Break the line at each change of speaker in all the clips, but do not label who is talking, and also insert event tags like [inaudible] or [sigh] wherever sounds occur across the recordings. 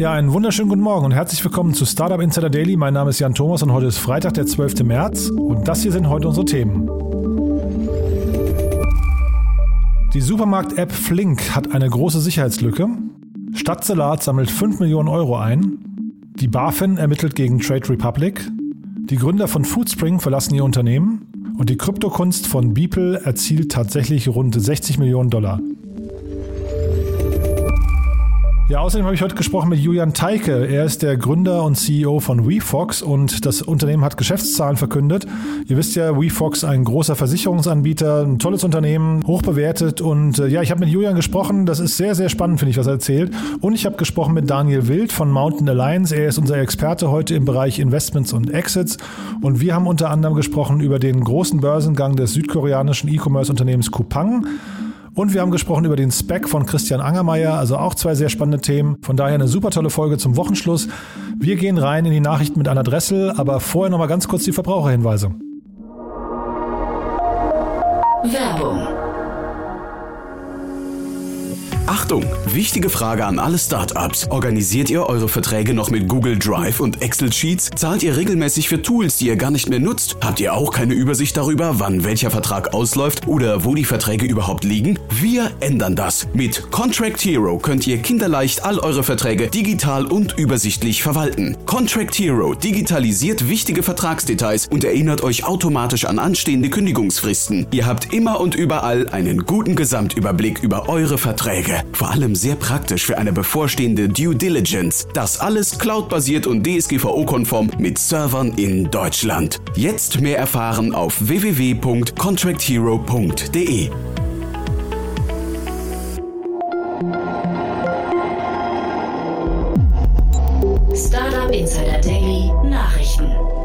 Ja, einen wunderschönen guten Morgen und herzlich willkommen zu Startup Insider Daily. Mein Name ist Jan Thomas und heute ist Freitag, der 12. März und das hier sind heute unsere Themen. Die Supermarkt-App Flink hat eine große Sicherheitslücke. Stadtsalat sammelt 5 Millionen Euro ein. Die BaFin ermittelt gegen Trade Republic. Die Gründer von Foodspring verlassen ihr Unternehmen. Und die Kryptokunst von Beeple erzielt tatsächlich rund 60 Millionen Dollar. Ja, außerdem habe ich heute gesprochen mit Julian Teike. Er ist der Gründer und CEO von WeFox und das Unternehmen hat Geschäftszahlen verkündet. Ihr wisst ja, WeFox ein großer Versicherungsanbieter, ein tolles Unternehmen, hoch bewertet und äh, ja, ich habe mit Julian gesprochen. Das ist sehr, sehr spannend, finde ich, was er erzählt. Und ich habe gesprochen mit Daniel Wild von Mountain Alliance. Er ist unser Experte heute im Bereich Investments und Exits und wir haben unter anderem gesprochen über den großen Börsengang des südkoreanischen E-Commerce-Unternehmens Coupang. Und wir haben gesprochen über den Spec von Christian Angermeier, also auch zwei sehr spannende Themen. Von daher eine super tolle Folge zum Wochenschluss. Wir gehen rein in die Nachrichten mit Anna Dressel, aber vorher nochmal ganz kurz die Verbraucherhinweise.
Werbung Achtung, wichtige Frage an alle Startups. Organisiert ihr eure Verträge noch mit Google Drive und Excel Sheets? Zahlt ihr regelmäßig für Tools, die ihr gar nicht mehr nutzt? Habt ihr auch keine Übersicht darüber, wann welcher Vertrag ausläuft oder wo die Verträge überhaupt liegen? Wir ändern das. Mit Contract Hero könnt ihr kinderleicht all eure Verträge digital und übersichtlich verwalten. Contract Hero digitalisiert wichtige Vertragsdetails und erinnert euch automatisch an anstehende Kündigungsfristen. Ihr habt immer und überall einen guten Gesamtüberblick über eure Verträge. Vor allem sehr praktisch für eine bevorstehende Due Diligence. Das alles cloudbasiert und DSGVO-konform mit Servern in Deutschland. Jetzt mehr erfahren auf www.contracthero.de.
Startup Insider Daily Nachrichten.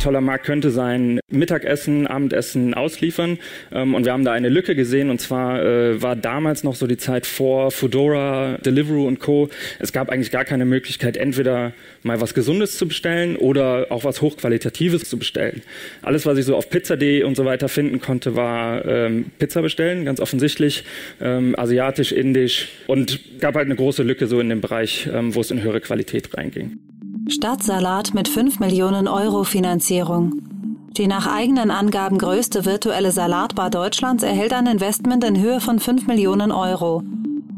Toller Markt könnte sein, Mittagessen, Abendessen ausliefern. Ähm, und wir haben da eine Lücke gesehen. Und zwar äh, war damals noch so die Zeit vor Foodora, Deliveroo und Co. Es gab eigentlich gar keine Möglichkeit, entweder mal was Gesundes zu bestellen oder auch was Hochqualitatives zu bestellen. Alles, was ich so auf Pizza.de und so weiter finden konnte, war ähm, Pizza bestellen, ganz offensichtlich, ähm, asiatisch, indisch. Und gab halt eine große Lücke so in dem Bereich, ähm, wo es in höhere Qualität reinging.
Stadtsalat mit 5 Millionen Euro Finanzierung. Die nach eigenen Angaben größte virtuelle Salatbar Deutschlands erhält ein Investment in Höhe von 5 Millionen Euro.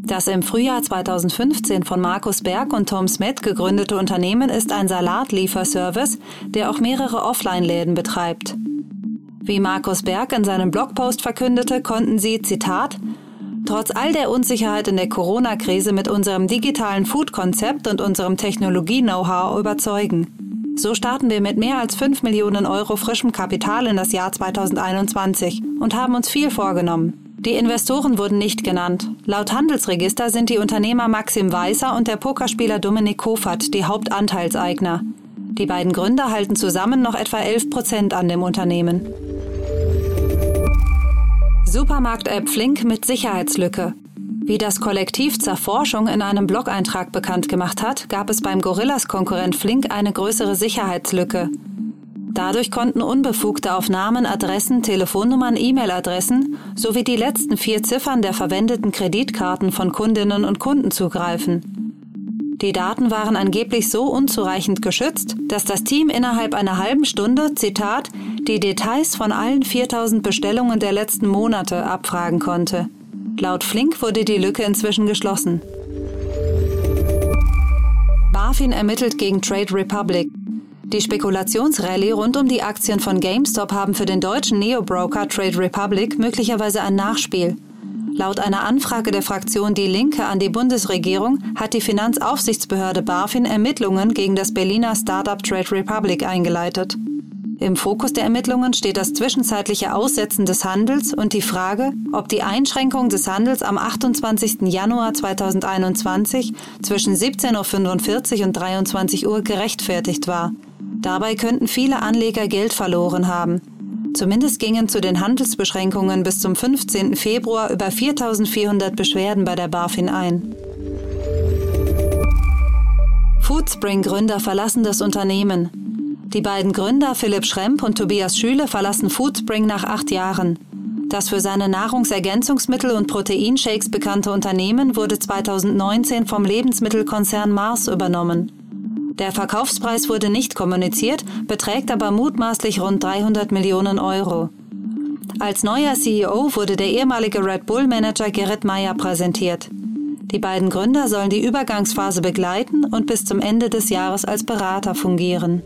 Das im Frühjahr 2015 von Markus Berg und Tom Smith gegründete Unternehmen ist ein Salatlieferservice, der auch mehrere Offline-Läden betreibt. Wie Markus Berg in seinem Blogpost verkündete, konnten sie, Zitat, Trotz all der Unsicherheit in der Corona-Krise mit unserem digitalen Food-Konzept und unserem Technologie-Know-how überzeugen. So starten wir mit mehr als 5 Millionen Euro frischem Kapital in das Jahr 2021 und haben uns viel vorgenommen. Die Investoren wurden nicht genannt. Laut Handelsregister sind die Unternehmer Maxim Weißer und der Pokerspieler Dominik Kofert die Hauptanteilseigner. Die beiden Gründer halten zusammen noch etwa 11 Prozent an dem Unternehmen. Supermarkt-App Flink mit Sicherheitslücke. Wie das Kollektiv zur Forschung in einem Blog-Eintrag bekannt gemacht hat, gab es beim Gorillas-Konkurrent Flink eine größere Sicherheitslücke. Dadurch konnten Unbefugte auf Namen, Adressen, Telefonnummern, E-Mail-Adressen sowie die letzten vier Ziffern der verwendeten Kreditkarten von Kundinnen und Kunden zugreifen. Die Daten waren angeblich so unzureichend geschützt, dass das Team innerhalb einer halben Stunde, Zitat, die Details von allen 4000 Bestellungen der letzten Monate abfragen konnte. Laut Flink wurde die Lücke inzwischen geschlossen. BaFin ermittelt gegen Trade Republic. Die Spekulationsrallye rund um die Aktien von GameStop haben für den deutschen Neo-Broker Trade Republic möglicherweise ein Nachspiel. Laut einer Anfrage der Fraktion Die Linke an die Bundesregierung hat die Finanzaufsichtsbehörde BaFin Ermittlungen gegen das Berliner Startup Trade Republic eingeleitet. Im Fokus der Ermittlungen steht das zwischenzeitliche Aussetzen des Handels und die Frage, ob die Einschränkung des Handels am 28. Januar 2021 zwischen 17.45 Uhr und 23 Uhr gerechtfertigt war. Dabei könnten viele Anleger Geld verloren haben. Zumindest gingen zu den Handelsbeschränkungen bis zum 15. Februar über 4400 Beschwerden bei der BaFin ein. Foodspring-Gründer verlassen das Unternehmen. Die beiden Gründer Philipp Schremp und Tobias Schüle verlassen Foodspring nach acht Jahren. Das für seine Nahrungsergänzungsmittel und Proteinshakes bekannte Unternehmen wurde 2019 vom Lebensmittelkonzern Mars übernommen. Der Verkaufspreis wurde nicht kommuniziert, beträgt aber mutmaßlich rund 300 Millionen Euro. Als neuer CEO wurde der ehemalige Red Bull-Manager Gerrit Meyer präsentiert. Die beiden Gründer sollen die Übergangsphase begleiten und bis zum Ende des Jahres als Berater fungieren.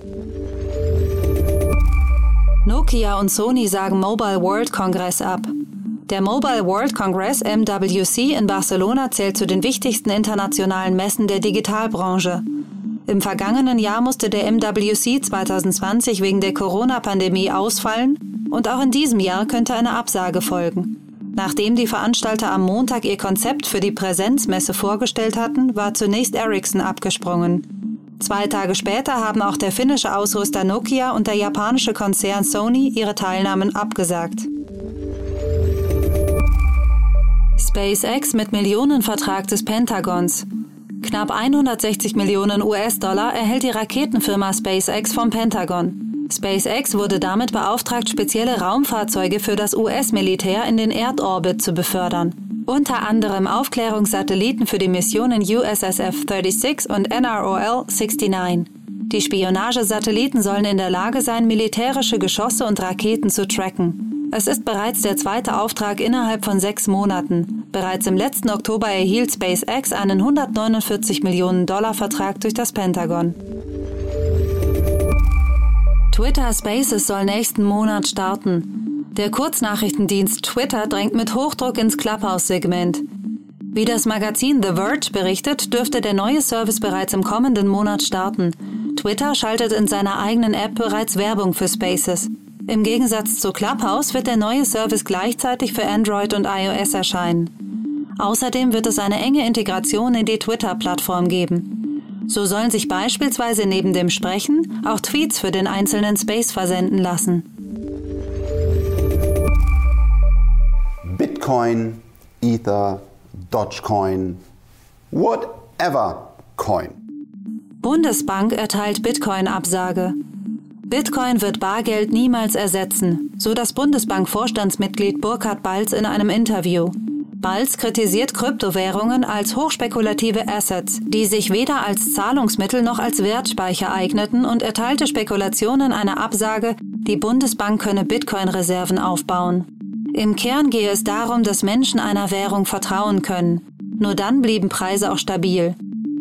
Nokia und Sony sagen Mobile World Congress ab. Der Mobile World Congress MWC in Barcelona zählt zu den wichtigsten internationalen Messen der Digitalbranche. Im vergangenen Jahr musste der MWC 2020 wegen der Corona-Pandemie ausfallen und auch in diesem Jahr könnte eine Absage folgen. Nachdem die Veranstalter am Montag ihr Konzept für die Präsenzmesse vorgestellt hatten, war zunächst Ericsson abgesprungen. Zwei Tage später haben auch der finnische Ausrüster Nokia und der japanische Konzern Sony ihre Teilnahmen abgesagt. SpaceX mit Millionenvertrag des Pentagons. Knapp 160 Millionen US-Dollar erhält die Raketenfirma SpaceX vom Pentagon. SpaceX wurde damit beauftragt, spezielle Raumfahrzeuge für das US-Militär in den Erdorbit zu befördern. Unter anderem Aufklärungssatelliten für die Missionen USSF 36 und NROL 69. Die Spionagesatelliten sollen in der Lage sein, militärische Geschosse und Raketen zu tracken. Es ist bereits der zweite Auftrag innerhalb von sechs Monaten. Bereits im letzten Oktober erhielt SpaceX einen 149 Millionen Dollar Vertrag durch das Pentagon. Twitter Spaces soll nächsten Monat starten. Der Kurznachrichtendienst Twitter drängt mit Hochdruck ins Clubhouse-Segment. Wie das Magazin The Verge berichtet, dürfte der neue Service bereits im kommenden Monat starten. Twitter schaltet in seiner eigenen App bereits Werbung für Spaces. Im Gegensatz zu Clubhouse wird der neue Service gleichzeitig für Android und iOS erscheinen. Außerdem wird es eine enge Integration in die Twitter-Plattform geben. So sollen sich beispielsweise neben dem Sprechen auch Tweets für den einzelnen Space versenden lassen.
Bitcoin, Ether, Dogecoin, whatever Coin.
Bundesbank erteilt Bitcoin-Absage. Bitcoin wird Bargeld niemals ersetzen, so das Bundesbank-Vorstandsmitglied Burkhard Balz in einem Interview. Balz kritisiert Kryptowährungen als hochspekulative Assets, die sich weder als Zahlungsmittel noch als Wertspeicher eigneten und erteilte Spekulationen eine Absage, die Bundesbank könne Bitcoin-Reserven aufbauen. Im Kern gehe es darum, dass Menschen einer Währung vertrauen können. Nur dann blieben Preise auch stabil.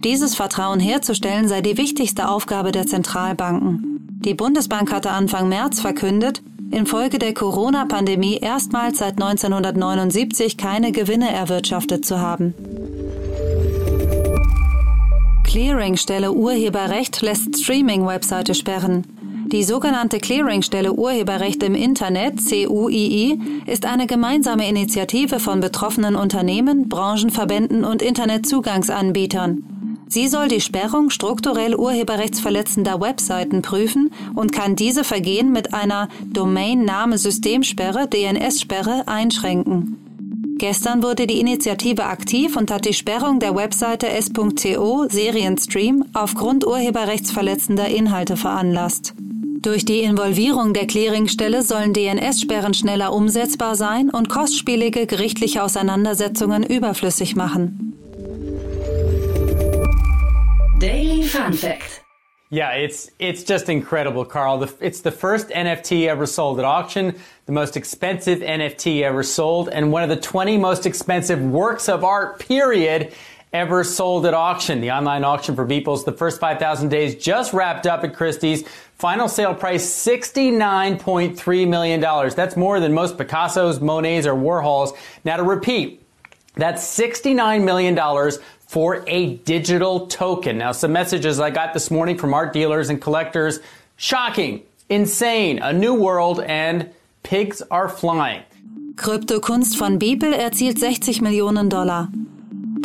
Dieses Vertrauen herzustellen sei die wichtigste Aufgabe der Zentralbanken. Die Bundesbank hatte Anfang März verkündet, infolge der Corona-Pandemie erstmals seit 1979 keine Gewinne erwirtschaftet zu haben. Clearingstelle Urheberrecht lässt Streaming-Webseite sperren. Die sogenannte Clearingstelle Urheberrecht im Internet, CUII, ist eine gemeinsame Initiative von betroffenen Unternehmen, Branchenverbänden und Internetzugangsanbietern. Sie soll die Sperrung strukturell urheberrechtsverletzender Webseiten prüfen und kann diese Vergehen mit einer Domain-Name-Systemsperre DNS-Sperre einschränken. Gestern wurde die Initiative aktiv und hat die Sperrung der Webseite s.co Serienstream aufgrund urheberrechtsverletzender Inhalte veranlasst. Durch die Involvierung der Clearingstelle sollen DNS-Sperren schneller umsetzbar sein und kostspielige gerichtliche Auseinandersetzungen überflüssig machen.
Daily Fact.
Yeah, it's it's just incredible, Carl. The, it's the first NFT ever sold at auction, the most expensive NFT ever sold, and one of the 20 most expensive works of art, period, ever sold at auction. The online auction for Beeples, the first 5,000 days just wrapped up at Christie's. Final sale price $69.3 million. That's more than most Picasso's, Monet's, or Warhol's. Now to repeat, that's $69 million for a digital token. Now, some messages I got this morning from art dealers and collectors. Shocking, insane, a new world, and pigs are flying.
Kryptokunst von Beeple erzielt 60 Millionen Dollar.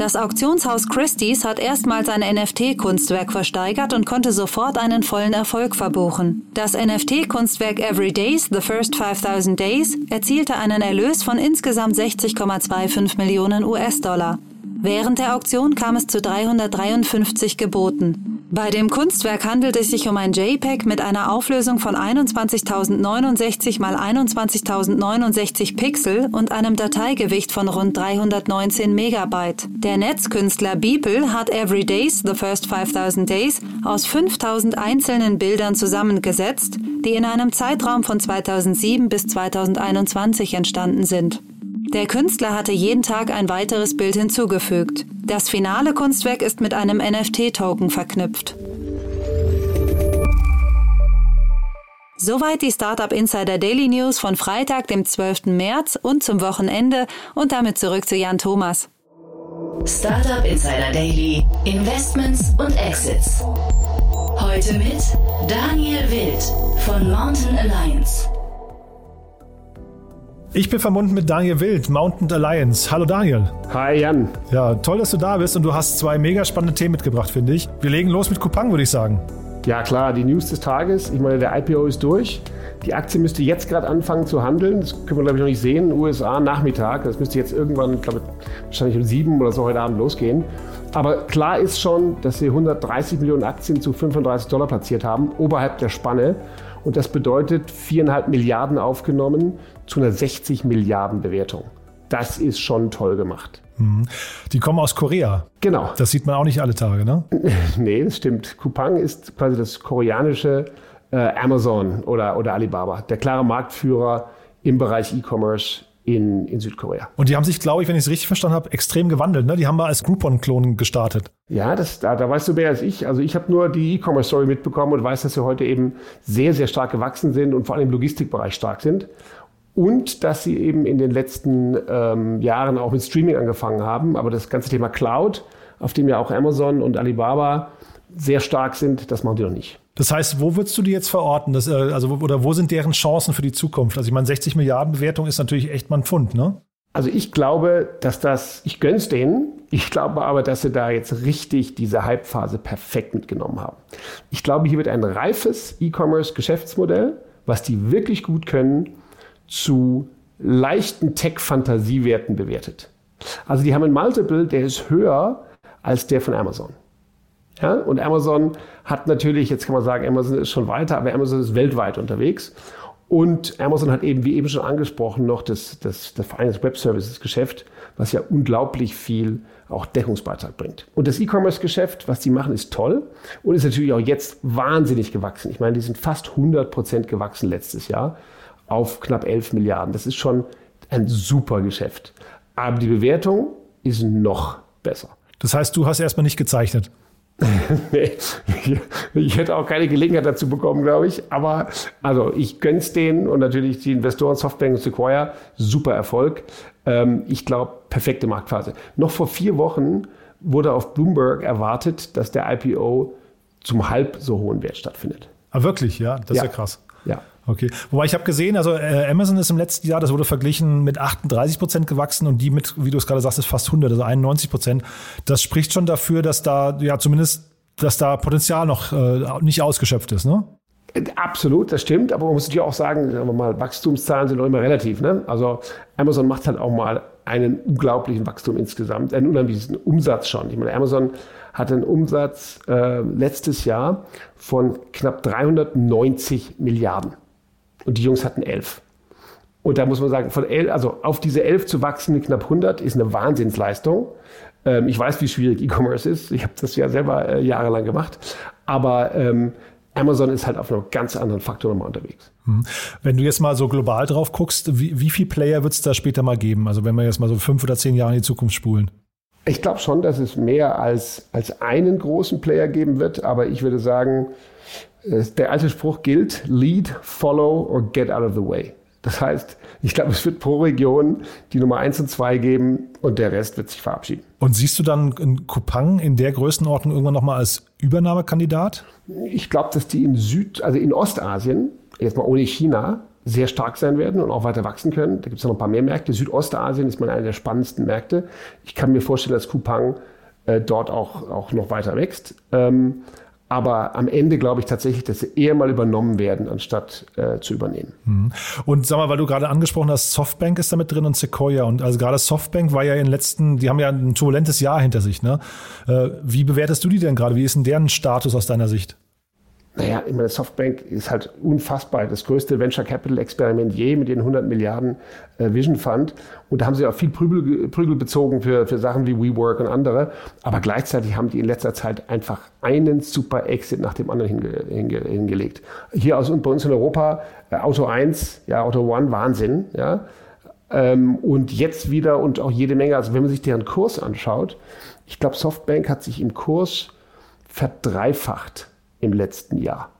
Das Auktionshaus Christie's hat erstmals ein NFT-Kunstwerk versteigert und konnte sofort einen vollen Erfolg verbuchen. Das NFT-Kunstwerk Every Days, The First 5000 Days, erzielte einen Erlös von insgesamt 60,25 Millionen US-Dollar. Während der Auktion kam es zu 353 Geboten. Bei dem Kunstwerk handelt es sich um ein JPEG mit einer Auflösung von 21.069 x 21.069 Pixel und einem Dateigewicht von rund 319 Megabyte. Der Netzkünstler Beeple hat Every Days, The First 5000 Days aus 5000 einzelnen Bildern zusammengesetzt, die in einem Zeitraum von 2007 bis 2021 entstanden sind. Der Künstler hatte jeden Tag ein weiteres Bild hinzugefügt. Das finale Kunstwerk ist mit einem NFT-Token verknüpft. Soweit die Startup Insider Daily News von Freitag, dem 12. März und zum Wochenende und damit zurück zu Jan Thomas.
Startup Insider Daily, Investments und Exits. Heute mit Daniel Wild von Mountain Alliance.
Ich bin verbunden mit Daniel Wild, Mountain Alliance. Hallo Daniel.
Hi Jan.
Ja, toll, dass du da bist und du hast zwei mega spannende Themen mitgebracht, finde ich. Wir legen los mit Coupang, würde ich sagen.
Ja klar, die News des Tages. Ich meine, der IPO ist durch. Die Aktie müsste jetzt gerade anfangen zu handeln. Das können wir, glaube ich, noch nicht sehen. USA Nachmittag. Das müsste jetzt irgendwann, glaube ich, wahrscheinlich um sieben oder so heute Abend losgehen. Aber klar ist schon, dass sie 130 Millionen Aktien zu 35 Dollar platziert haben, oberhalb der Spanne. Und das bedeutet viereinhalb Milliarden aufgenommen zu einer 60 Milliarden Bewertung. Das ist schon toll gemacht.
Mhm. Die kommen aus Korea.
Genau.
Das sieht man auch nicht alle Tage, ne? [laughs]
nee, das stimmt. Coupang ist quasi das koreanische äh, Amazon oder, oder Alibaba. Der klare Marktführer im Bereich E-Commerce in, in Südkorea.
Und die haben sich, glaube ich, wenn ich es richtig verstanden habe, extrem gewandelt. Ne? Die haben mal als Groupon-Klon gestartet.
Ja, das, da, da weißt du mehr als ich. Also ich habe nur die E-Commerce-Story mitbekommen und weiß, dass sie heute eben sehr, sehr stark gewachsen sind und vor allem im Logistikbereich stark sind. Und dass sie eben in den letzten ähm, Jahren auch mit Streaming angefangen haben. Aber das ganze Thema Cloud, auf dem ja auch Amazon und Alibaba sehr stark sind, das machen die noch nicht.
Das heißt, wo würdest du die jetzt verorten? Das, äh, also, oder wo sind deren Chancen für die Zukunft? Also ich meine, 60 Milliarden Bewertung ist natürlich echt mal ein Pfund, ne?
Also ich glaube, dass das, ich gönn's denen, ich glaube aber, dass sie da jetzt richtig diese Hype-Phase perfekt mitgenommen haben. Ich glaube, hier wird ein reifes E-Commerce-Geschäftsmodell, was die wirklich gut können, zu leichten Tech-Fantasiewerten bewertet. Also die haben ein Multiple, der ist höher als der von Amazon. Ja, und Amazon hat natürlich, jetzt kann man sagen, Amazon ist schon weiter, aber Amazon ist weltweit unterwegs. Und Amazon hat eben, wie eben schon angesprochen, noch das, das, das Vereins Web Services Geschäft, was ja unglaublich viel auch Deckungsbeitrag bringt. Und das E-Commerce-Geschäft, was die machen, ist toll und ist natürlich auch jetzt wahnsinnig gewachsen. Ich meine, die sind fast 100 Prozent gewachsen letztes Jahr auf knapp 11 Milliarden. Das ist schon ein super Geschäft. Aber die Bewertung ist noch besser.
Das heißt, du hast erstmal nicht gezeichnet. [laughs]
nee, ich hätte auch keine Gelegenheit dazu bekommen, glaube ich. Aber also ich gönn's denen und natürlich die Investoren Softbank und Sequoia, super Erfolg. Ähm, ich glaube, perfekte Marktphase. Noch vor vier Wochen wurde auf Bloomberg erwartet, dass der IPO zum halb so hohen Wert stattfindet.
Ah, wirklich, ja? Das
ja.
ist ja krass.
Ja.
Okay. Wobei ich habe gesehen, also äh, Amazon ist im letzten Jahr, das wurde verglichen mit 38 Prozent gewachsen und die mit, wie du es gerade sagst, ist fast 100, also 91 Prozent. Das spricht schon dafür, dass da ja zumindest, dass da Potenzial noch äh, nicht ausgeschöpft ist, ne?
Absolut, das stimmt, aber man muss natürlich auch sagen, sagen wir mal, Wachstumszahlen sind auch immer relativ. Ne? Also Amazon macht halt auch mal einen unglaublichen Wachstum insgesamt, einen unheimlichen Umsatz schon. Ich meine, Amazon hat einen Umsatz äh, letztes Jahr von knapp 390 Milliarden. Und die Jungs hatten elf. Und da muss man sagen, von elf, also auf diese elf zu wachsen mit knapp 100 ist eine Wahnsinnsleistung. Ähm, ich weiß, wie schwierig E-Commerce ist. Ich habe das ja selber äh, jahrelang gemacht. Aber ähm, Amazon ist halt auf einem ganz anderen Faktor nochmal unterwegs.
Hm. Wenn du jetzt mal so global drauf guckst, wie, wie viele Player wird es da später mal geben? Also wenn wir jetzt mal so fünf oder zehn Jahre in die Zukunft spulen.
Ich glaube schon, dass es mehr als, als einen großen Player geben wird, aber ich würde sagen, äh, der alte Spruch gilt, lead, follow or get out of the way. Das heißt, ich glaube, es wird pro Region die Nummer eins und zwei geben und der Rest wird sich verabschieden.
Und siehst du dann in Kupang in der Größenordnung irgendwann nochmal als Übernahmekandidat?
Ich glaube, dass die in Süd, also in Ostasien, jetzt mal ohne China, sehr stark sein werden und auch weiter wachsen können. Da gibt es noch ein paar mehr Märkte. Südostasien ist mal einer der spannendsten Märkte. Ich kann mir vorstellen, dass Kupang äh, dort auch, auch noch weiter wächst. Ähm, Aber am Ende glaube ich tatsächlich, dass sie eher mal übernommen werden, anstatt äh, zu übernehmen.
Mhm. Und sag mal, weil du gerade angesprochen hast, Softbank ist damit drin und Sequoia. Und also gerade Softbank war ja in den letzten, die haben ja ein turbulentes Jahr hinter sich. Ne? Äh, wie bewertest du die denn gerade? Wie ist denn deren Status aus deiner Sicht?
Naja, meine, Softbank ist halt unfassbar. Das größte Venture Capital Experiment je mit den 100 Milliarden äh, Vision Fund. Und da haben sie auch viel Prügel, Prügel bezogen für, für Sachen wie WeWork und andere. Aber gleichzeitig haben die in letzter Zeit einfach einen super Exit nach dem anderen hinge, hinge, hingelegt. Hier aus, bei uns in Europa, äh, Auto 1, ja, Auto One, Wahnsinn, ja. Ähm, und jetzt wieder und auch jede Menge, also wenn man sich deren Kurs anschaut, ich glaube, Softbank hat sich im Kurs verdreifacht im letzten Jahr.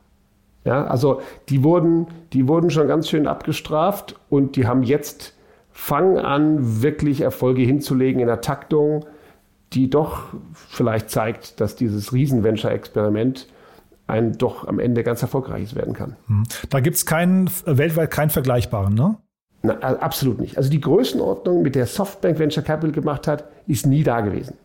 Ja, also die wurden, die wurden schon ganz schön abgestraft und die haben jetzt fangen an, wirklich Erfolge hinzulegen in der Taktung, die doch vielleicht zeigt, dass dieses Riesen-Venture-Experiment ein doch am Ende ganz erfolgreiches werden kann.
Hm. Da gibt es keinen, weltweit keinen vergleichbaren, ne?
Na, absolut nicht. Also die Größenordnung, mit der Softbank Venture Capital gemacht hat, ist nie da gewesen.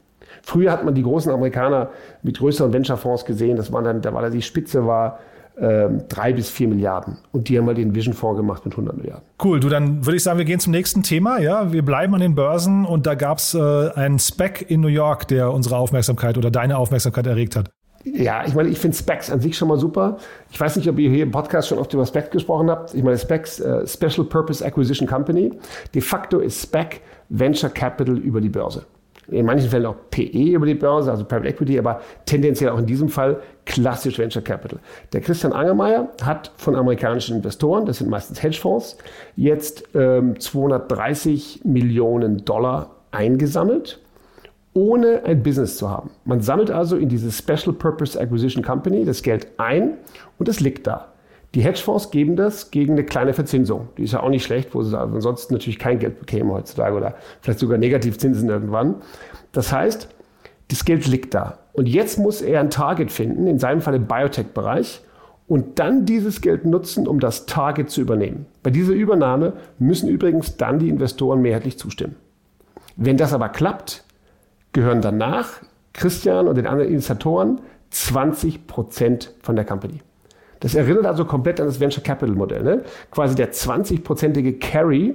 Früher hat man die großen Amerikaner mit größeren Venture-Fonds gesehen, das war dann, da war da die Spitze war ähm, drei bis vier Milliarden. Und die haben mal den Vision-Fonds gemacht mit 100 Milliarden.
Cool, du, dann würde ich sagen, wir gehen zum nächsten Thema. Ja, wir bleiben an den Börsen und da gab es äh, einen Spec in New York, der unsere Aufmerksamkeit oder deine Aufmerksamkeit erregt hat.
Ja, ich meine, ich finde Specs an sich schon mal super. Ich weiß nicht, ob ihr hier im Podcast schon oft über Specs gesprochen habt. Ich meine, Specs, äh, Special Purpose Acquisition Company. De facto ist Spec Venture Capital über die Börse in manchen Fällen auch PE über die Börse, also Private Equity, aber tendenziell auch in diesem Fall klassisch Venture Capital. Der Christian Angermeier hat von amerikanischen Investoren, das sind meistens Hedgefonds, jetzt ähm, 230 Millionen Dollar eingesammelt, ohne ein Business zu haben. Man sammelt also in diese Special Purpose Acquisition Company das Geld ein und es liegt da. Die Hedgefonds geben das gegen eine kleine Verzinsung. Die ist ja auch nicht schlecht, wo sie ansonsten natürlich kein Geld bekämen heutzutage oder vielleicht sogar Negativzinsen irgendwann. Das heißt, das Geld liegt da. Und jetzt muss er ein Target finden, in seinem Fall im Biotech-Bereich, und dann dieses Geld nutzen, um das Target zu übernehmen. Bei dieser Übernahme müssen übrigens dann die Investoren mehrheitlich zustimmen. Wenn das aber klappt, gehören danach Christian und den anderen Initiatoren 20 Prozent von der Company. Das erinnert also komplett an das Venture Capital Modell. Ne? Quasi der 20-prozentige Carry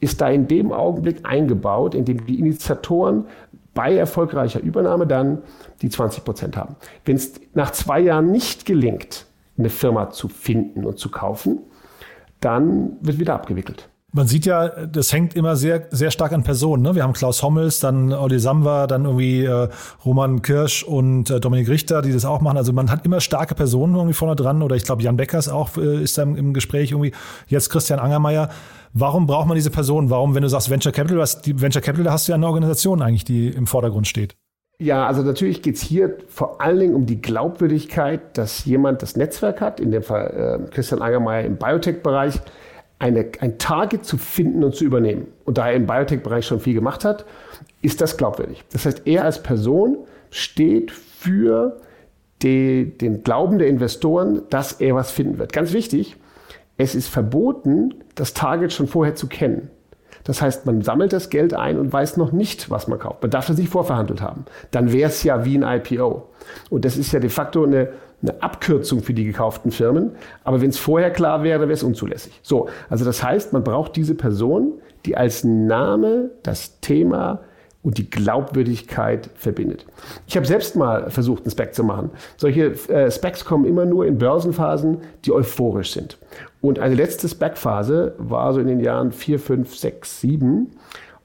ist da in dem Augenblick eingebaut, in dem die Initiatoren bei erfolgreicher Übernahme dann die 20 Prozent haben. Wenn es nach zwei Jahren nicht gelingt, eine Firma zu finden und zu kaufen, dann wird wieder abgewickelt.
Man sieht ja, das hängt immer sehr, sehr stark an Personen. Ne? Wir haben Klaus Hommels, dann Olli Samba, dann irgendwie äh, Roman Kirsch und äh, Dominik Richter, die das auch machen. Also man hat immer starke Personen irgendwie vorne dran. Oder ich glaube, Jan Beckers auch äh, ist da im, im, Gespräch irgendwie. Jetzt Christian Angermeier. Warum braucht man diese Personen? Warum, wenn du sagst Venture Capital, was, die Venture Capital, da hast du ja eine Organisation eigentlich, die im Vordergrund steht.
Ja, also natürlich geht es hier vor allen Dingen um die Glaubwürdigkeit, dass jemand das Netzwerk hat, in dem Fall äh, Christian Angermeier im Biotech-Bereich, eine, ein Target zu finden und zu übernehmen. Und da er im Biotech-Bereich schon viel gemacht hat, ist das glaubwürdig. Das heißt, er als Person steht für die, den Glauben der Investoren, dass er was finden wird. Ganz wichtig, es ist verboten, das Target schon vorher zu kennen. Das heißt, man sammelt das Geld ein und weiß noch nicht, was man kauft. Man darf das nicht vorverhandelt haben. Dann wäre es ja wie ein IPO. Und das ist ja de facto eine eine Abkürzung für die gekauften Firmen. Aber wenn es vorher klar wäre, wäre es unzulässig. So, also das heißt, man braucht diese Person, die als Name das Thema und die Glaubwürdigkeit verbindet. Ich habe selbst mal versucht, einen Spec zu machen. Solche äh, Specs kommen immer nur in Börsenphasen, die euphorisch sind. Und eine letzte Spec-Phase war so in den Jahren 4, 5, 6, 7.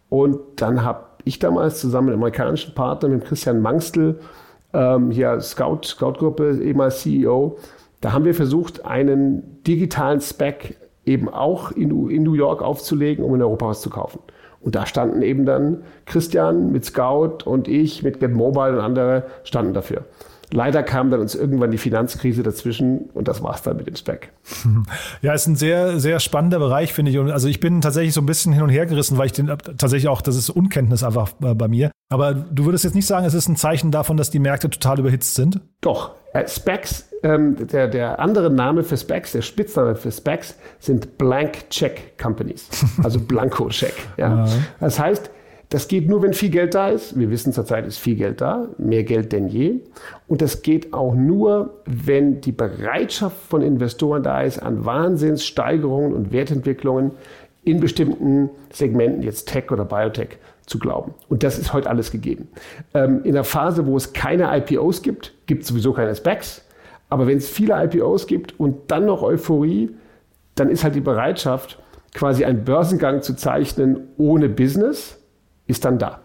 Und dann habe ich damals zusammen mit einem amerikanischen Partner, mit Christian Mangstel, ähm, hier Scout, Scout-Gruppe, ehemals CEO, da haben wir versucht, einen digitalen Spec eben auch in, in New York aufzulegen, um in Europa was zu kaufen. Und da standen eben dann Christian mit Scout und ich mit Get Mobile und andere standen dafür. Leider kam dann uns irgendwann die Finanzkrise dazwischen und das war's dann mit dem Spec.
Ja, ist ein sehr, sehr spannender Bereich, finde ich. Und also ich bin tatsächlich so ein bisschen hin und her gerissen, weil ich den tatsächlich auch, das ist Unkenntnis einfach äh, bei mir. Aber du würdest jetzt nicht sagen, es ist ein Zeichen davon, dass die Märkte total überhitzt sind?
Doch. Äh, Specs, ähm, der, der andere Name für Specs, der Spitzname für Specs sind Blank Check Companies. Also Blanko Check. ja. Das heißt, Das geht nur, wenn viel Geld da ist. Wir wissen zurzeit ist viel Geld da, mehr Geld denn je. Und das geht auch nur, wenn die Bereitschaft von Investoren da ist, an Wahnsinnssteigerungen und Wertentwicklungen in bestimmten Segmenten, jetzt Tech oder Biotech, zu glauben. Und das ist heute alles gegeben. Ähm, in der Phase, wo es keine IPOs gibt, gibt es sowieso keine SPACs. Aber wenn es viele IPOs gibt und dann noch Euphorie, dann ist halt die Bereitschaft, quasi einen Börsengang zu zeichnen ohne Business, ist dann da.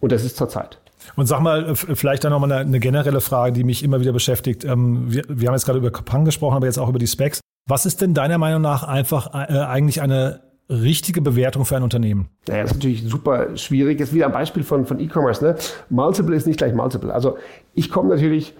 Und das ist zurzeit.
Und sag mal, vielleicht dann nochmal eine, eine generelle Frage, die mich immer wieder beschäftigt. Ähm, wir, wir haben jetzt gerade über Kapang gesprochen, aber jetzt auch über die Specs. Was ist denn deiner Meinung nach einfach äh, eigentlich eine richtige Bewertung für ein Unternehmen?
Naja, das ist natürlich super schwierig. Jetzt wieder ein Beispiel von, von E-Commerce. Ne? Multiple ist nicht gleich Multiple. Also ich komme natürlich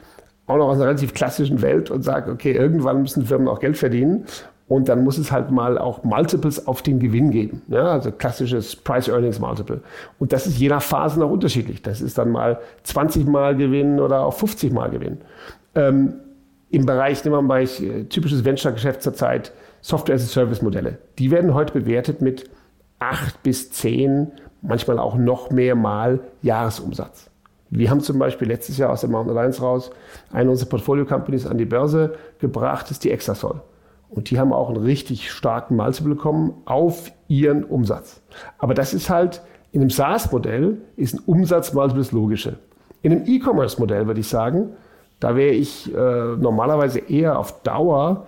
auch noch aus einer relativ klassischen Welt und sage, okay, irgendwann müssen Firmen auch Geld verdienen. Und dann muss es halt mal auch Multiples auf den Gewinn geben. Ja, also klassisches Price-Earnings-Multiple. Und das ist je nach Phase noch unterschiedlich. Das ist dann mal 20 Mal Gewinn oder auch 50 Mal Gewinn. Ähm, Im Bereich, nehmen wir mal äh, typisches Venture-Geschäft zurzeit, Software-as-a-Service-Modelle. Die werden heute bewertet mit 8 bis 10, manchmal auch noch mehr Mal Jahresumsatz. Wir haben zum Beispiel letztes Jahr aus der Mountain Alliance raus eine unserer Portfolio-Companies an die Börse gebracht, das ist die Exasol. Und die haben auch einen richtig starken Multiple bekommen auf ihren Umsatz. Aber das ist halt, in einem SaaS-Modell ist ein Umsatz-Multiple das Logische. In einem E-Commerce-Modell würde ich sagen, da wäre ich äh, normalerweise eher auf Dauer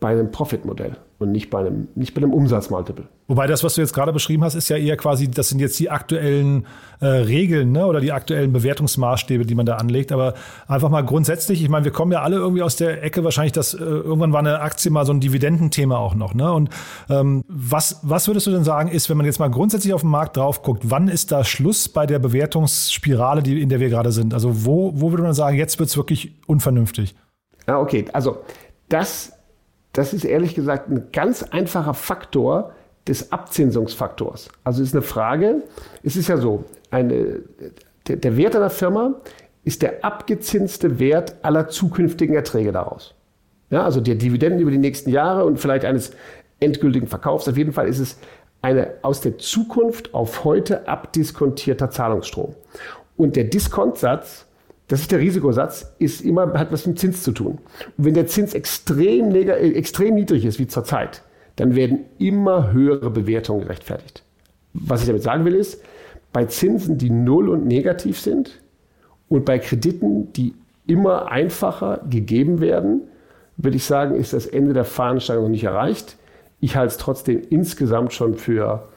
bei einem Profit-Modell und nicht bei einem, nicht bei einem Umsatzmultiple.
Wobei das, was du jetzt gerade beschrieben hast, ist ja eher quasi, das sind jetzt die aktuellen äh, Regeln ne? oder die aktuellen Bewertungsmaßstäbe, die man da anlegt. Aber einfach mal grundsätzlich, ich meine, wir kommen ja alle irgendwie aus der Ecke wahrscheinlich, dass äh, irgendwann war eine Aktie mal so ein Dividendenthema auch noch. Ne? Und ähm, was, was würdest du denn sagen, ist, wenn man jetzt mal grundsätzlich auf den Markt drauf guckt, wann ist da Schluss bei der Bewertungsspirale, die, in der wir gerade sind? Also wo, wo würde man sagen, jetzt wird es wirklich unvernünftig?
Ja, okay. Also das das ist ehrlich gesagt ein ganz einfacher Faktor des Abzinsungsfaktors. Also ist eine Frage, es ist ja so, eine, der, der Wert einer Firma ist der abgezinste Wert aller zukünftigen Erträge daraus. Ja, also der Dividenden über die nächsten Jahre und vielleicht eines endgültigen Verkaufs. Auf jeden Fall ist es eine aus der Zukunft auf heute abdiskontierter Zahlungsstrom. Und der Diskontsatz das ist der Risikosatz, ist immer, hat was mit dem Zins zu tun. Und wenn der Zins extrem, äh, extrem niedrig ist, wie zurzeit, dann werden immer höhere Bewertungen gerechtfertigt. Was ich damit sagen will, ist, bei Zinsen, die null und negativ sind und bei Krediten, die immer einfacher gegeben werden, würde ich sagen, ist das Ende der Fahnenstange noch nicht erreicht. Ich halte es trotzdem insgesamt schon für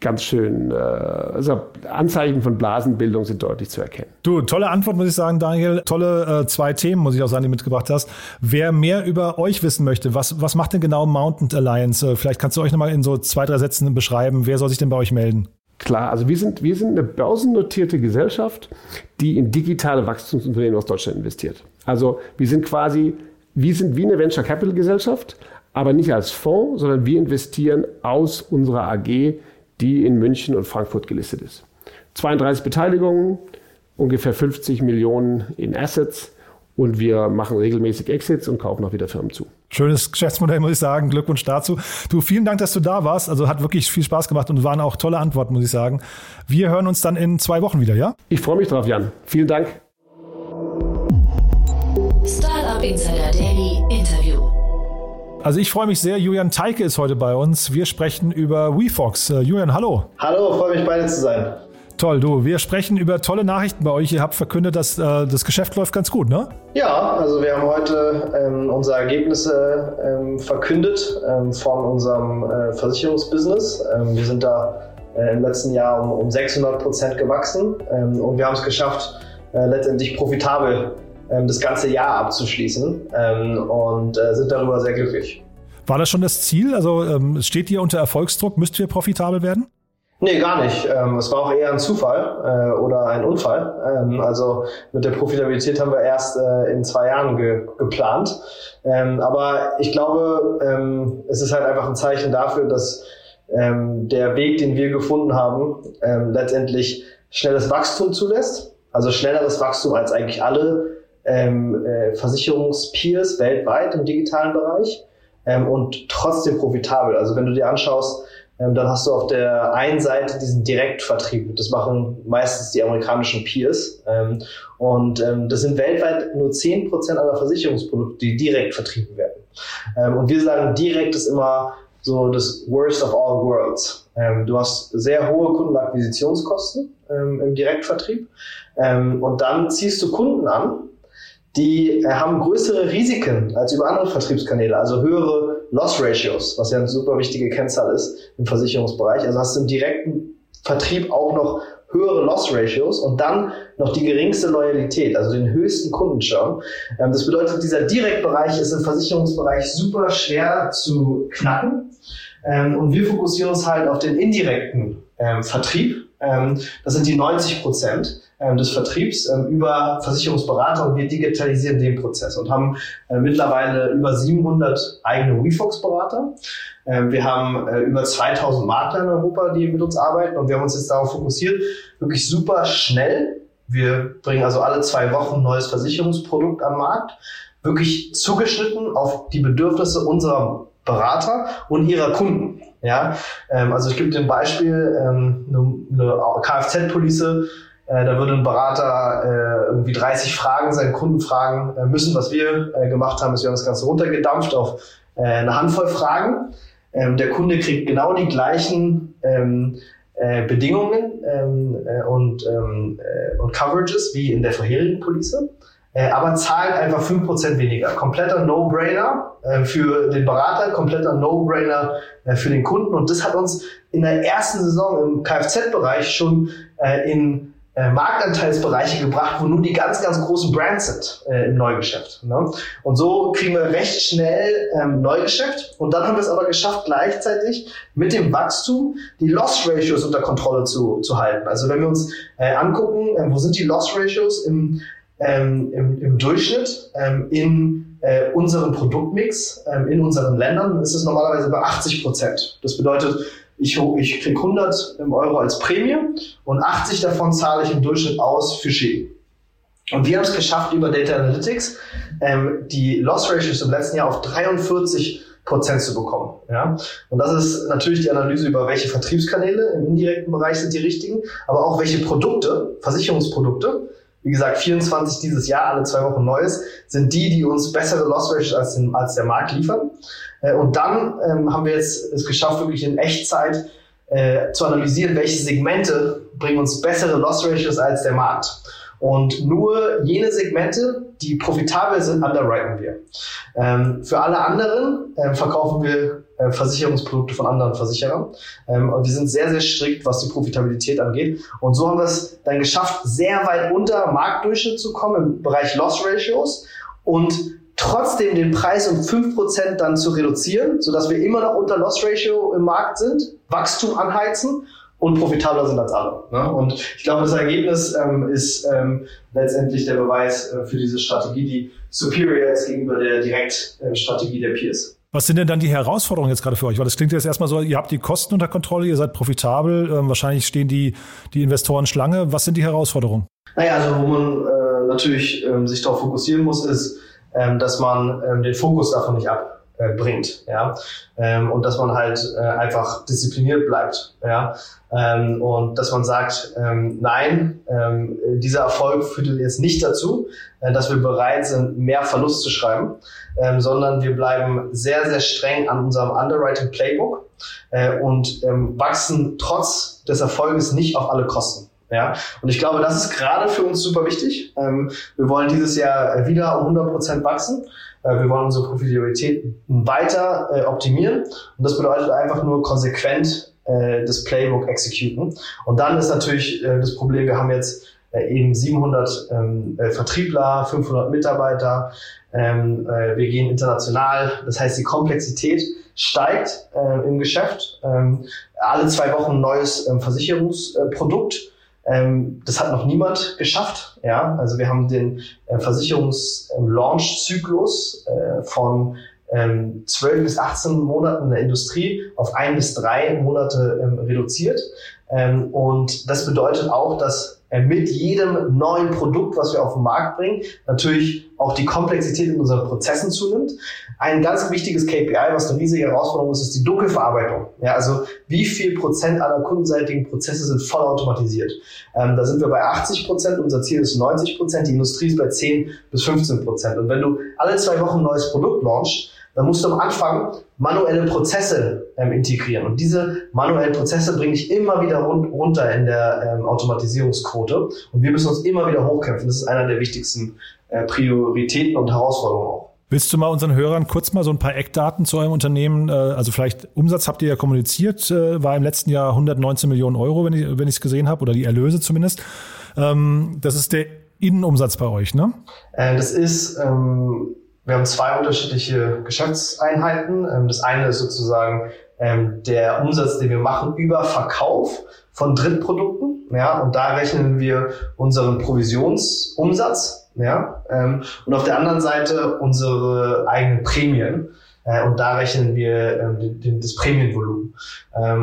ganz schön, äh, also Anzeichen von Blasenbildung sind deutlich zu erkennen.
Du, tolle Antwort, muss ich sagen, Daniel. Tolle äh, zwei Themen, muss ich auch sagen, die du mitgebracht hast. Wer mehr über euch wissen möchte, was, was macht denn genau Mountain Alliance? Äh, vielleicht kannst du euch nochmal in so zwei, drei Sätzen beschreiben. Wer soll sich denn bei euch melden?
Klar, also wir sind, wir sind eine börsennotierte Gesellschaft, die in digitale Wachstumsunternehmen aus Deutschland investiert. Also wir sind quasi, wir sind wie eine Venture Capital Gesellschaft, aber nicht als Fonds, sondern wir investieren aus unserer AG die in München und Frankfurt gelistet ist. 32 Beteiligungen, ungefähr 50 Millionen in Assets und wir machen regelmäßig Exits und kaufen auch wieder Firmen zu.
Schönes Geschäftsmodell, muss ich sagen. Glückwunsch dazu. Du, vielen Dank, dass du da warst. Also hat wirklich viel Spaß gemacht und waren auch tolle Antworten, muss ich sagen. Wir hören uns dann in zwei Wochen wieder, ja?
Ich freue mich drauf, Jan. Vielen Dank.
Also ich freue mich sehr. Julian Teike ist heute bei uns. Wir sprechen über WeFox. Uh, Julian, hallo.
Hallo, freue mich beide zu sein.
Toll, du. Wir sprechen über tolle Nachrichten bei euch. Ihr habt verkündet, dass äh, das Geschäft läuft ganz gut, ne?
Ja, also wir haben heute ähm, unsere Ergebnisse ähm, verkündet ähm, von unserem äh, Versicherungsbusiness. Ähm, wir sind da äh, im letzten Jahr um, um 600 Prozent gewachsen ähm, und wir haben es geschafft, äh, letztendlich profitabel das ganze Jahr abzuschließen ähm, und äh, sind darüber sehr glücklich.
War das schon das Ziel? Also ähm, steht ihr unter Erfolgsdruck? Müsst ihr profitabel werden?
Nee, gar nicht. Ähm, es war auch eher ein Zufall äh, oder ein Unfall. Ähm, also mit der Profitabilität haben wir erst äh, in zwei Jahren ge geplant. Ähm, aber ich glaube, ähm, es ist halt einfach ein Zeichen dafür, dass ähm, der Weg, den wir gefunden haben, ähm, letztendlich schnelles Wachstum zulässt. Also schnelleres Wachstum als eigentlich alle ähm, äh, Versicherungspeers weltweit im digitalen Bereich ähm, und trotzdem profitabel. Also wenn du dir anschaust, ähm, dann hast du auf der einen Seite diesen Direktvertrieb. Das machen meistens die amerikanischen Peers. Ähm, und ähm, das sind weltweit nur 10% aller Versicherungsprodukte, die direkt vertrieben werden. Ähm, und wir sagen, direkt ist immer so das Worst of all worlds. Ähm, du hast sehr hohe Kundenakquisitionskosten ähm, im Direktvertrieb ähm, und dann ziehst du Kunden an, die äh, haben größere Risiken als über andere Vertriebskanäle, also höhere Loss Ratios, was ja eine super wichtige Kennzahl ist im Versicherungsbereich. Also hast du im direkten Vertrieb auch noch höhere Loss Ratios und dann noch die geringste Loyalität, also den höchsten Kundenschirm. Ähm, das bedeutet, dieser Direktbereich ist im Versicherungsbereich super schwer zu knacken. Ähm, und wir fokussieren uns halt auf den indirekten ähm, Vertrieb. Das sind die 90 Prozent des Vertriebs über Versicherungsberater und wir digitalisieren den Prozess und haben äh, mittlerweile über 700 eigene WeFox-Berater ähm, wir haben äh, über 2000 Makler in Europa, die mit uns arbeiten und wir haben uns jetzt darauf fokussiert, wirklich super schnell. Wir bringen also alle zwei Wochen ein neues Versicherungsprodukt am Markt, wirklich zugeschnitten auf die Bedürfnisse unserer Berater und ihrer Kunden. Ja, ähm, also ich gebe dir ein Beispiel, ähm, eine, eine Kfz-Police, äh, da würde ein Berater äh, irgendwie 30 Fragen seinen Kunden fragen äh, müssen. Was wir äh, gemacht haben, ist, wir haben das Ganze runtergedampft auf äh, eine Handvoll Fragen. Ähm, der Kunde kriegt genau die gleichen ähm, äh, Bedingungen ähm, äh, und, ähm, äh, und Coverages wie in der vorherigen Police, äh, aber zahlt einfach 5% weniger. Kompletter No-Brainer äh, für den Berater, kompletter No-Brainer äh, für den Kunden. Und das hat uns in der ersten Saison im Kfz-Bereich schon äh, in äh, Marktanteilsbereiche gebracht, wo nur die ganz, ganz großen Brands sind äh, im Neugeschäft. Ne? Und so kriegen wir recht schnell ähm, Neugeschäft. Und dann haben wir es aber geschafft, gleichzeitig mit dem Wachstum die Loss Ratios unter Kontrolle zu, zu halten. Also wenn wir uns äh, angucken, äh, wo sind die Loss Ratios im, ähm, im, im Durchschnitt ähm, in äh, unserem Produktmix, ähm, in unseren Ländern, ist es normalerweise bei 80 Prozent. Das bedeutet, ich, ich kriege 100 Euro als Prämie und 80 davon zahle ich im Durchschnitt aus für Schäden. Und wir haben es geschafft, über Data Analytics ähm, die Loss Ratios im letzten Jahr auf 43 Prozent zu bekommen. Ja? Und das ist natürlich die Analyse über welche Vertriebskanäle im indirekten Bereich sind die richtigen, aber auch welche Produkte, Versicherungsprodukte, wie gesagt, 24 dieses Jahr, alle zwei Wochen Neues, sind die, die uns bessere Loss Ratios als, den, als der Markt liefern. Äh, und dann ähm, haben wir jetzt es geschafft, wirklich in Echtzeit äh, zu analysieren, welche Segmente bringen uns bessere Loss Ratios als der Markt. Und nur jene Segmente, die profitabel sind, underwriten wir. Ähm, für alle anderen äh, verkaufen wir äh, Versicherungsprodukte von anderen Versicherern. Ähm, und wir sind sehr, sehr strikt, was die Profitabilität angeht. Und so haben wir es dann geschafft, sehr weit unter Marktdurchschnitt zu kommen im Bereich Loss Ratios und trotzdem den Preis um 5% dann zu reduzieren, sodass wir immer noch unter Loss Ratio im Markt sind, Wachstum anheizen und profitabler sind als alle. Ne? Und ich glaube, das Ergebnis ähm, ist ähm, letztendlich der Beweis äh, für diese Strategie, die superior ist gegenüber der Direktstrategie der Peers.
Was sind denn dann die Herausforderungen jetzt gerade für euch? Weil das klingt jetzt erstmal so, ihr habt die Kosten unter Kontrolle, ihr seid profitabel, ähm, wahrscheinlich stehen die, die Investoren Schlange. Was sind die Herausforderungen?
Naja, also wo man äh, natürlich ähm, sich darauf fokussieren muss, ist, ähm, dass man ähm, den Fokus davon nicht abbringt, ja, ähm, und dass man halt äh, einfach diszipliniert bleibt, ja, ähm, und dass man sagt, nein, dieser Erfolg führt jetzt nicht dazu, äh, dass wir bereit sind, mehr Verlust zu schreiben, ähm, sondern wir bleiben sehr, sehr streng an unserem Underwriting Playbook äh, und ähm, wachsen trotz des Erfolges nicht auf alle Kosten. Ja, und ich glaube, das ist gerade für uns super wichtig. Ähm, wir wollen dieses Jahr wieder um 100 Prozent wachsen. Äh, wir wollen unsere Profitabilität weiter äh, optimieren. Und das bedeutet einfach nur konsequent äh, das Playbook exekuten. Und dann ist natürlich äh, das Problem, wir haben jetzt eben 700 ähm, äh, Vertriebler, 500 Mitarbeiter. Ähm, wir gehen international. Das heißt, die Komplexität steigt im Geschäft. Ähm, alle zwei Wochen ein neues ähm, Versicherungsprodukt ähm, das hat noch niemand geschafft. Ja, also wir haben den äh, Versicherungs-Launch-Zyklus äh, von ähm, 12 bis 18 Monaten in der Industrie auf ein bis drei Monate ähm, reduziert. Ähm, und das bedeutet auch, dass äh, mit jedem neuen Produkt, was wir auf den Markt bringen, natürlich auch die Komplexität in unseren Prozessen zunimmt. Ein ganz wichtiges KPI, was eine riesige Herausforderung ist, ist die Dunkelverarbeitung. Ja, also wie viel Prozent aller kundenseitigen Prozesse sind voll automatisiert? Ähm, da sind wir bei 80 Prozent, unser Ziel ist 90 Prozent, die Industrie ist bei 10 bis 15 Prozent. Und wenn du alle zwei Wochen ein neues Produkt launchst, dann musst du am Anfang manuelle Prozesse ähm, integrieren. Und diese manuellen Prozesse bringe ich immer wieder run runter in der ähm, Automatisierungsquote. Und wir müssen uns immer wieder hochkämpfen. Das ist einer der wichtigsten äh, Prioritäten und Herausforderungen auch.
Willst du mal unseren Hörern kurz mal so ein paar Eckdaten zu eurem Unternehmen, äh, also vielleicht Umsatz habt ihr ja kommuniziert, äh, war im letzten Jahr 119 Millionen Euro, wenn ich wenn es gesehen habe, oder die Erlöse zumindest. Ähm, das ist der Innenumsatz bei euch, ne?
Äh, das ist ähm wir haben zwei unterschiedliche Geschäftseinheiten. Ähm, das eine ist sozusagen ähm, der Umsatz, den wir machen über Verkauf von Drittprodukten. Ja, und da rechnen wir unseren Provisionsumsatz. Ja, ähm, und auf der anderen Seite unsere eigenen Prämien. Äh, und da rechnen wir das Prämienvolumen.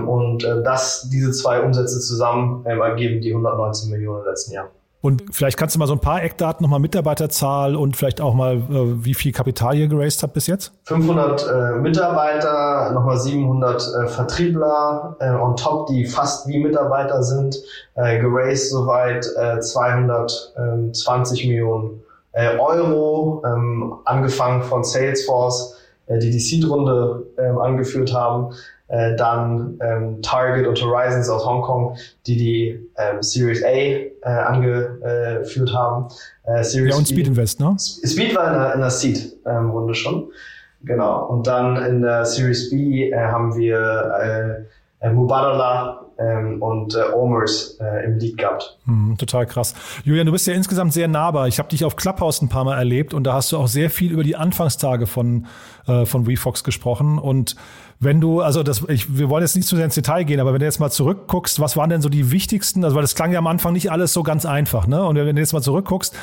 und äh, das, diese zwei Umsätze zusammen ergeben die 119 Millionen im letzten Jahr.
Und vielleicht kannst du mal so ein paar Eckdaten nochmal Mitarbeiterzahl und vielleicht auch mal, äh, wie viel Kapital ihr geraced habt bis jetzt?
500 äh, Mitarbeiter, nochmal 700 äh, Vertriebler äh, on top, die fast wie Mitarbeiter sind, äh, geraced soweit äh, 220 Millionen äh, Euro, ähm, angefangen von Salesforce, die die Seed-Runde äh, angeführt haben äh, dann ähm, Target und Horizons aus Hongkong, die die ähm, Series A äh, angeführt haben.
Äh, Series ja, und Speed Invest, ne?
Speed war in der, in der Seed-Runde ähm, schon. Genau. Und dann in der Series B äh, haben wir äh, äh, Mubadala ähm, und äh, Omers äh, im Lead gehabt.
Hm, total krass. Julian, du bist ja insgesamt sehr nahbar. Ich habe dich auf Clubhouse ein paar Mal erlebt und da hast du auch sehr viel über die Anfangstage von, äh, von WeFox gesprochen und wenn du, also das, ich, wir wollen jetzt nicht zu sehr ins Detail gehen, aber wenn du jetzt mal zurückguckst, was waren denn so die wichtigsten, also weil das klang ja am Anfang nicht alles so ganz einfach, ne? Und wenn du jetzt mal zurückguckst,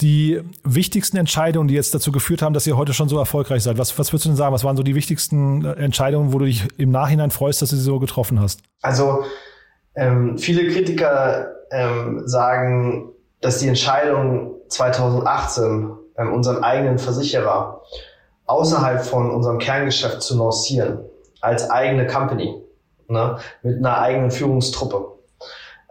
die wichtigsten Entscheidungen, die jetzt dazu geführt haben, dass ihr heute schon so erfolgreich seid? Was, was würdest du denn sagen? Was waren so die wichtigsten äh, Entscheidungen, wo du dich im Nachhinein freust, dass du sie so getroffen hast?
Also ähm, viele Kritiker ähm, sagen, dass die Entscheidung 2018 ähm, unseren eigenen Versicherer außerhalb von unserem Kerngeschäft zu lancieren, als eigene Company, ne, mit einer eigenen Führungstruppe,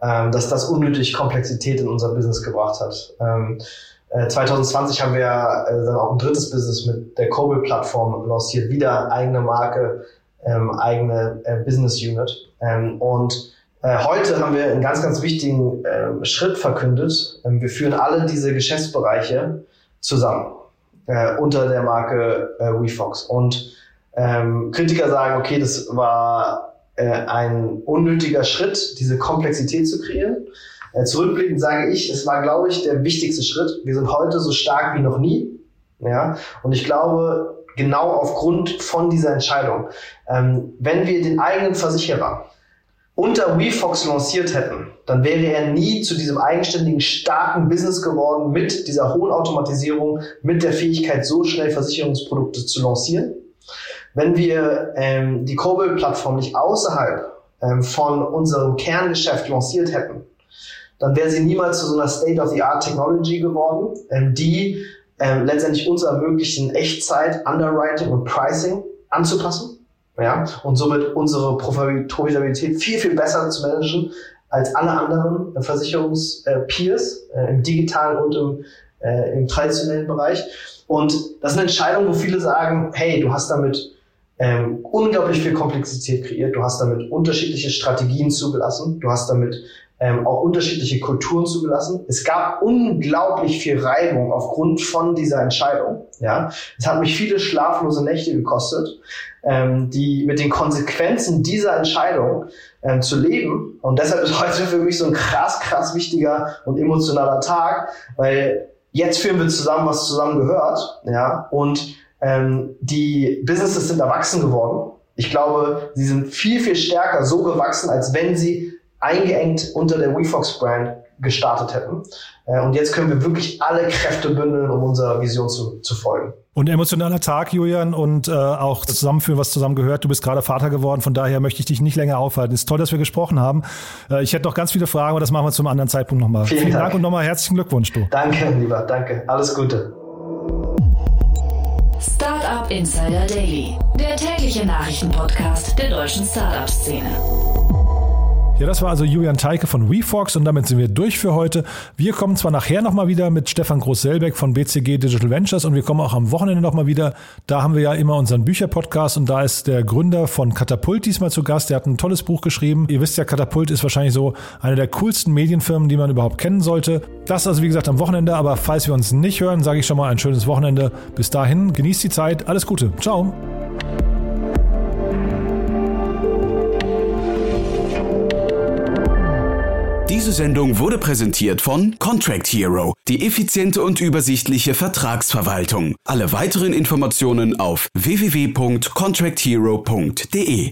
ähm, dass das unnötig Komplexität in unser Business gebracht hat. Ähm, äh, 2020 haben wir äh, dann auch ein drittes Business mit der Kobe-Plattform lanciert, wieder eigene Marke, ähm, eigene äh, Business Unit. Ähm, und äh, heute haben wir einen ganz, ganz wichtigen ähm, Schritt verkündet. Ähm, wir führen alle diese Geschäftsbereiche zusammen äh, unter der Marke äh, WeFox. Und ähm, Kritiker sagen, okay, das war äh, ein unnötiger Schritt, diese Komplexität zu kreieren. Äh, zurückblickend sage ich, es war, glaube ich, der wichtigste Schritt. Wir sind heute so stark wie noch nie. Ja, und ich glaube, genau aufgrund von dieser Entscheidung, ähm, wenn wir den eigenen Versicherer unter WeFox lanciert hätten, dann wäre er nie zu diesem eigenständigen, starken Business geworden mit dieser hohen Automatisierung, mit der Fähigkeit, so schnell Versicherungsprodukte zu lancieren. Wenn wir ähm, die Cobol-Plattform nicht außerhalb ähm, von unserem Kerngeschäft lanciert hätten, dann wäre sie niemals zu so einer State-of-the-Art Technology geworden, ähm, die ähm, letztendlich uns ermöglicht, in Echtzeit Underwriting und Pricing anzupassen ja, und somit unsere Profitabilität viel, viel besser zu managen als alle anderen Versicherungspeers äh, im digitalen und im, äh, im traditionellen Bereich. Und das ist eine Entscheidung, wo viele sagen, hey, du hast damit ähm, unglaublich viel Komplexität kreiert, du hast damit unterschiedliche Strategien zugelassen, du hast damit ähm, auch unterschiedliche Kulturen zugelassen. Es gab unglaublich viel Reibung aufgrund von dieser Entscheidung. Ja, es hat mich viele schlaflose Nächte gekostet, ähm, die mit den Konsequenzen dieser Entscheidung ähm, zu leben. Und deshalb ist [laughs] heute für mich so ein krass, krass wichtiger und emotionaler Tag, weil jetzt führen wir zusammen, was zusammen gehört. Ja, und ähm, die Businesses sind erwachsen geworden. Ich glaube, sie sind viel, viel stärker so gewachsen, als wenn sie eingeengt unter der WeFox-Brand gestartet hätten. Äh, und jetzt können wir wirklich alle Kräfte bündeln, um unserer Vision zu, zu folgen.
Und emotionaler Tag, Julian, und äh, auch zusammenführen, was zusammen gehört. Du bist gerade Vater geworden, von daher möchte ich dich nicht länger aufhalten. Es ist toll, dass wir gesprochen haben. Äh, ich hätte noch ganz viele Fragen, aber das machen wir zum anderen Zeitpunkt nochmal.
Vielen,
Vielen
Dank.
Dank und nochmal herzlichen Glückwunsch, du.
Danke, lieber, danke. Alles Gute.
Startup Insider Daily, der tägliche Nachrichtenpodcast der deutschen Startup-Szene.
Ja, das war also Julian Teike von WeFox und damit sind wir durch für heute. Wir kommen zwar nachher nochmal wieder mit Stefan Groß-Selbeck von BCG Digital Ventures und wir kommen auch am Wochenende nochmal wieder. Da haben wir ja immer unseren Bücherpodcast und da ist der Gründer von Katapult diesmal zu Gast. Der hat ein tolles Buch geschrieben. Ihr wisst ja, Katapult ist wahrscheinlich so eine der coolsten Medienfirmen, die man überhaupt kennen sollte. Das also wie gesagt am Wochenende, aber falls wir uns nicht hören, sage ich schon mal ein schönes Wochenende. Bis dahin, genießt die Zeit. Alles Gute. Ciao.
Diese Sendung wurde präsentiert von Contract Hero, die effiziente und übersichtliche Vertragsverwaltung. Alle weiteren Informationen auf www.contracthero.de.